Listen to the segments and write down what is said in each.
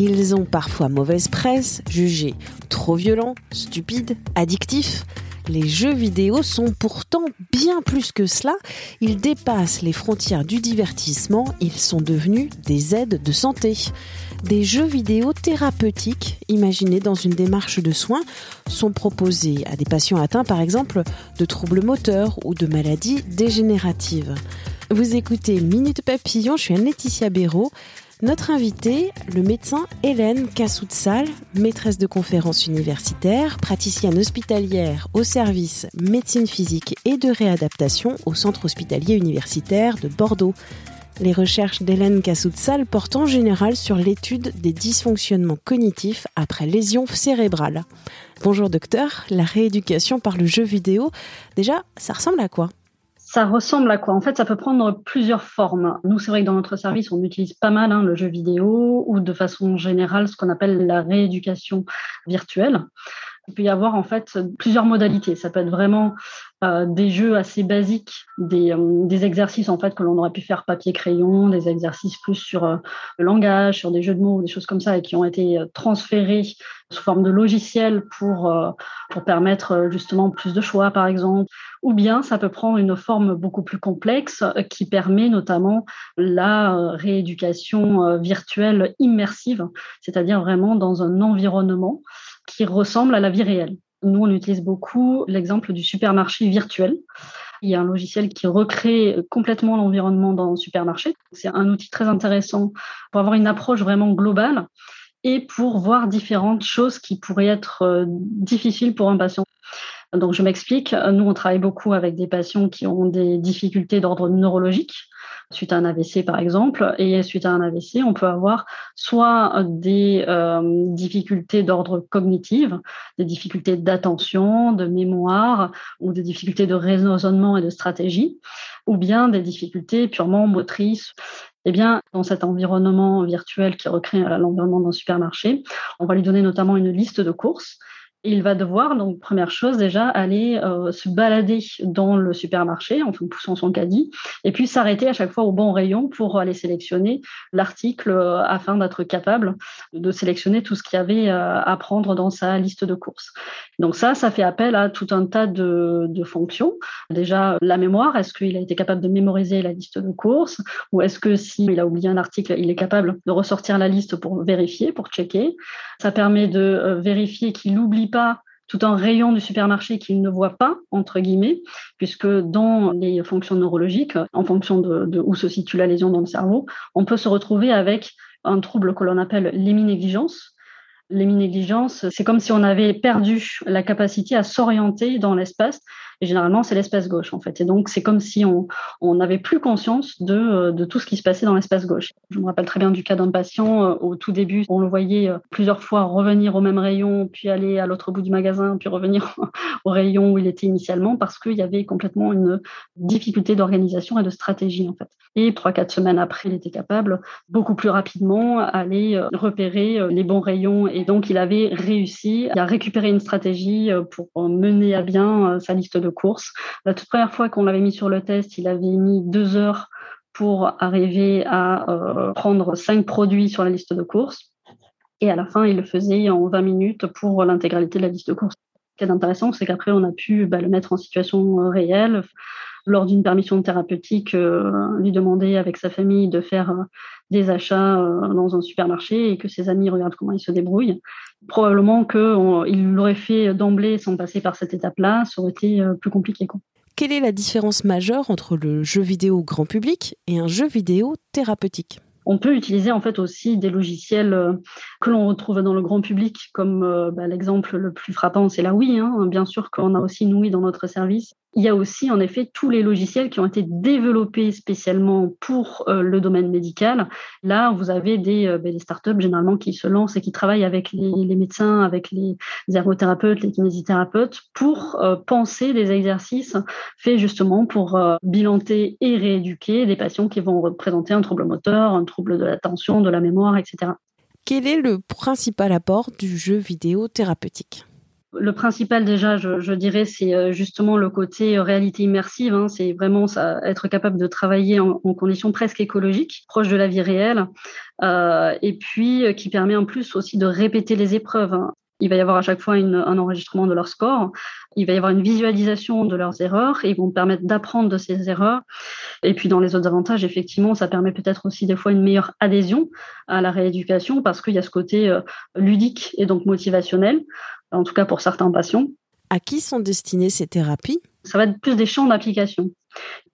Ils ont parfois mauvaise presse, jugés trop violents, stupides, addictifs. Les jeux vidéo sont pourtant bien plus que cela. Ils dépassent les frontières du divertissement. Ils sont devenus des aides de santé. Des jeux vidéo thérapeutiques, imaginés dans une démarche de soins, sont proposés à des patients atteints par exemple de troubles moteurs ou de maladies dégénératives. Vous écoutez Minute Papillon, je suis Anne-Laetitia Béraud. Notre invitée, le médecin Hélène Kassoutsal, maîtresse de conférences universitaires, praticienne hospitalière au service médecine physique et de réadaptation au centre hospitalier universitaire de Bordeaux. Les recherches d'Hélène Kassoutsal portent en général sur l'étude des dysfonctionnements cognitifs après lésion cérébrale. Bonjour docteur, la rééducation par le jeu vidéo, déjà, ça ressemble à quoi? Ça ressemble à quoi? En fait, ça peut prendre plusieurs formes. Nous, c'est vrai que dans notre service, on utilise pas mal hein, le jeu vidéo ou de façon générale ce qu'on appelle la rééducation virtuelle. Il peut y avoir en fait plusieurs modalités. Ça peut être vraiment euh, des jeux assez basiques, des, euh, des, exercices en fait que l'on aurait pu faire papier crayon, des exercices plus sur euh, le langage, sur des jeux de mots, des choses comme ça, et qui ont été transférés sous forme de logiciel pour pour permettre justement plus de choix, par exemple. Ou bien ça peut prendre une forme beaucoup plus complexe qui permet notamment la rééducation virtuelle immersive, c'est-à-dire vraiment dans un environnement qui ressemble à la vie réelle. Nous, on utilise beaucoup l'exemple du supermarché virtuel. Il y a un logiciel qui recrée complètement l'environnement dans le supermarché. C'est un outil très intéressant pour avoir une approche vraiment globale et pour voir différentes choses qui pourraient être euh, difficiles pour un patient. Donc, je m'explique. Nous, on travaille beaucoup avec des patients qui ont des difficultés d'ordre neurologique suite à un AVC par exemple. Et suite à un AVC, on peut avoir soit des euh, difficultés d'ordre cognitif, des difficultés d'attention, de mémoire ou des difficultés de raisonnement et de stratégie, ou bien des difficultés purement motrices. Eh bien, dans cet environnement virtuel qui recrée l'environnement d'un supermarché, on va lui donner notamment une liste de courses il va devoir, donc première chose déjà, aller euh, se balader dans le supermarché en poussant son caddie, et puis s'arrêter à chaque fois au bon rayon pour aller sélectionner l'article euh, afin d'être capable de sélectionner tout ce qu'il y avait euh, à prendre dans sa liste de courses. Donc ça, ça fait appel à tout un tas de, fonctions. Déjà, la mémoire, est-ce qu'il a été capable de mémoriser la liste de courses, ou est-ce que s'il a oublié un article, il est capable de ressortir la liste pour vérifier, pour checker? Ça permet de vérifier qu'il pas tout un rayon du supermarché qu'il ne voit pas, entre guillemets, puisque dans les fonctions neurologiques, en fonction de, où se situe la lésion dans le cerveau, on peut se retrouver avec un trouble que l'on appelle l'héminégligence. L'héminégligence, c'est comme si on avait perdu la capacité à s'orienter dans l'espace et généralement, c'est l'espace gauche, en fait. Et donc, c'est comme si on n'avait plus conscience de, euh, de, tout ce qui se passait dans l'espace gauche. Je me rappelle très bien du cas d'un patient. Euh, au tout début, on le voyait euh, plusieurs fois revenir au même rayon, puis aller à l'autre bout du magasin, puis revenir au rayon où il était initialement, parce qu'il y avait complètement une difficulté d'organisation et de stratégie, en fait. Et trois, quatre semaines après, il était capable beaucoup plus rapidement aller repérer les bons rayons. Et donc, il avait réussi à récupérer une stratégie pour mener à bien sa liste de course. La toute première fois qu'on l'avait mis sur le test, il avait mis deux heures pour arriver à euh, prendre cinq produits sur la liste de course. Et à la fin, il le faisait en 20 minutes pour l'intégralité de la liste de courses. Ce qui est intéressant, c'est qu'après, on a pu bah, le mettre en situation euh, réelle, lors d'une permission thérapeutique, euh, lui demander avec sa famille de faire euh, des achats euh, dans un supermarché et que ses amis regardent comment il se débrouille. Probablement qu'il l'aurait fait d'emblée sans passer par cette étape-là, ça aurait été plus compliqué. Quelle est la différence majeure entre le jeu vidéo grand public et un jeu vidéo thérapeutique? On peut utiliser en fait aussi des logiciels que l'on retrouve dans le grand public, comme bah, l'exemple le plus frappant, c'est la Wii. Hein. Bien sûr qu'on a aussi une Wii dans notre service. Il y a aussi en effet tous les logiciels qui ont été développés spécialement pour euh, le domaine médical. Là, vous avez des, euh, ben, des, startups généralement qui se lancent et qui travaillent avec les, médecins, avec les ergothérapeutes, les kinésithérapeutes pour euh, penser des exercices faits justement pour bilanter et rééduquer des patients qui vont représenter un trouble moteur, un trouble de l'attention, de la mémoire, etc. Quel est le principal apport du jeu vidéo thérapeutique? Le principal déjà, je, dirais, c'est euh, justement le côté euh, réalité immersive. Hein. c'est vraiment être capable de travailler en, conditions presque écologiques, proches de la vie réelle, euh, et puis qui permet en plus aussi de répéter les épreuves. Hein. Il va y avoir à chaque fois un enregistrement de leur score. Il va y avoir une visualisation de leurs erreurs ils vont permettre d'apprendre de ces erreurs. Et puis dans les autres avantages, effectivement, ça permet peut-être aussi des fois une meilleure adhésion à la rééducation parce qu'il y a ce côté ludique et donc motivationnel en tout cas pour certains patients. À qui sont destinées ces thérapies? Ça va être plus des champs d'application.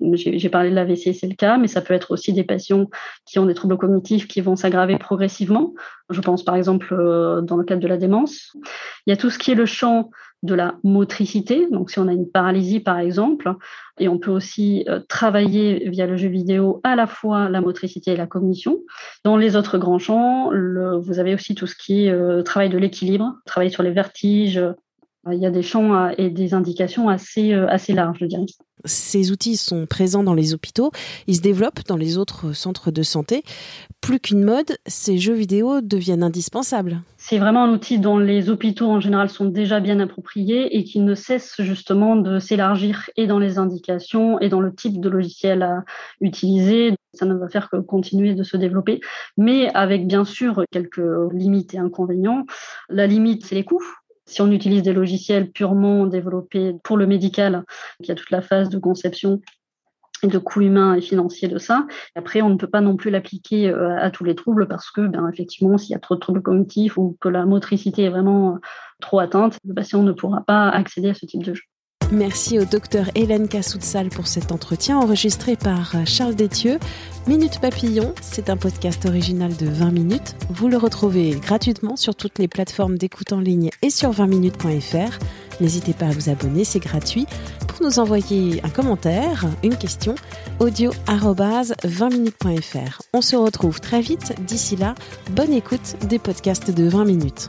J'ai parlé de l'AVC, c'est le cas, mais ça peut être aussi des patients qui ont des troubles cognitifs qui vont s'aggraver progressivement. Je pense par exemple euh, dans le cadre de la démence. Il y a tout ce qui est le champ de la motricité. Donc, si on a une paralysie, par exemple, et on peut aussi euh, travailler via le jeu vidéo à la fois la motricité et la cognition. Dans les autres grands champs, vous avez aussi tout ce qui est euh, travail de l'équilibre, travail sur les vertiges. Il y a des champs et des indications assez, assez larges, je dirais. Ces outils sont présents dans les hôpitaux, ils se développent dans les autres centres de santé. Plus qu'une mode, ces jeux vidéo deviennent indispensables. C'est vraiment un outil dont les hôpitaux en général sont déjà bien appropriés et qui ne cesse justement de s'élargir et dans les indications et dans le type de logiciel à utiliser. Ça ne va faire que continuer de se développer, mais avec bien sûr quelques limites et inconvénients. La limite, c'est les coûts si on utilise des logiciels purement développés pour le médical, il y a toute la phase de conception et de coûts humains et financiers de ça. Après, on ne peut pas non plus l'appliquer euh, à tous les troubles parce que, ben, effectivement, s'il y a trop de troubles cognitifs ou que la motricité est vraiment trop atteinte, le patient ne pourra pas accéder à ce type de jeu. Merci au docteur Hélène Cassoutsal pour cet entretien enregistré par Charles Détieux. Minute Papillon, c'est un podcast original de 20 minutes. Vous le retrouvez gratuitement sur toutes les plateformes d'écoute en ligne et sur 20minutes.fr. N'hésitez pas à vous abonner, c'est gratuit. Pour nous envoyer un commentaire, une question, audio 20minutes.fr. On se retrouve très vite. D'ici là, bonne écoute des podcasts de 20 minutes.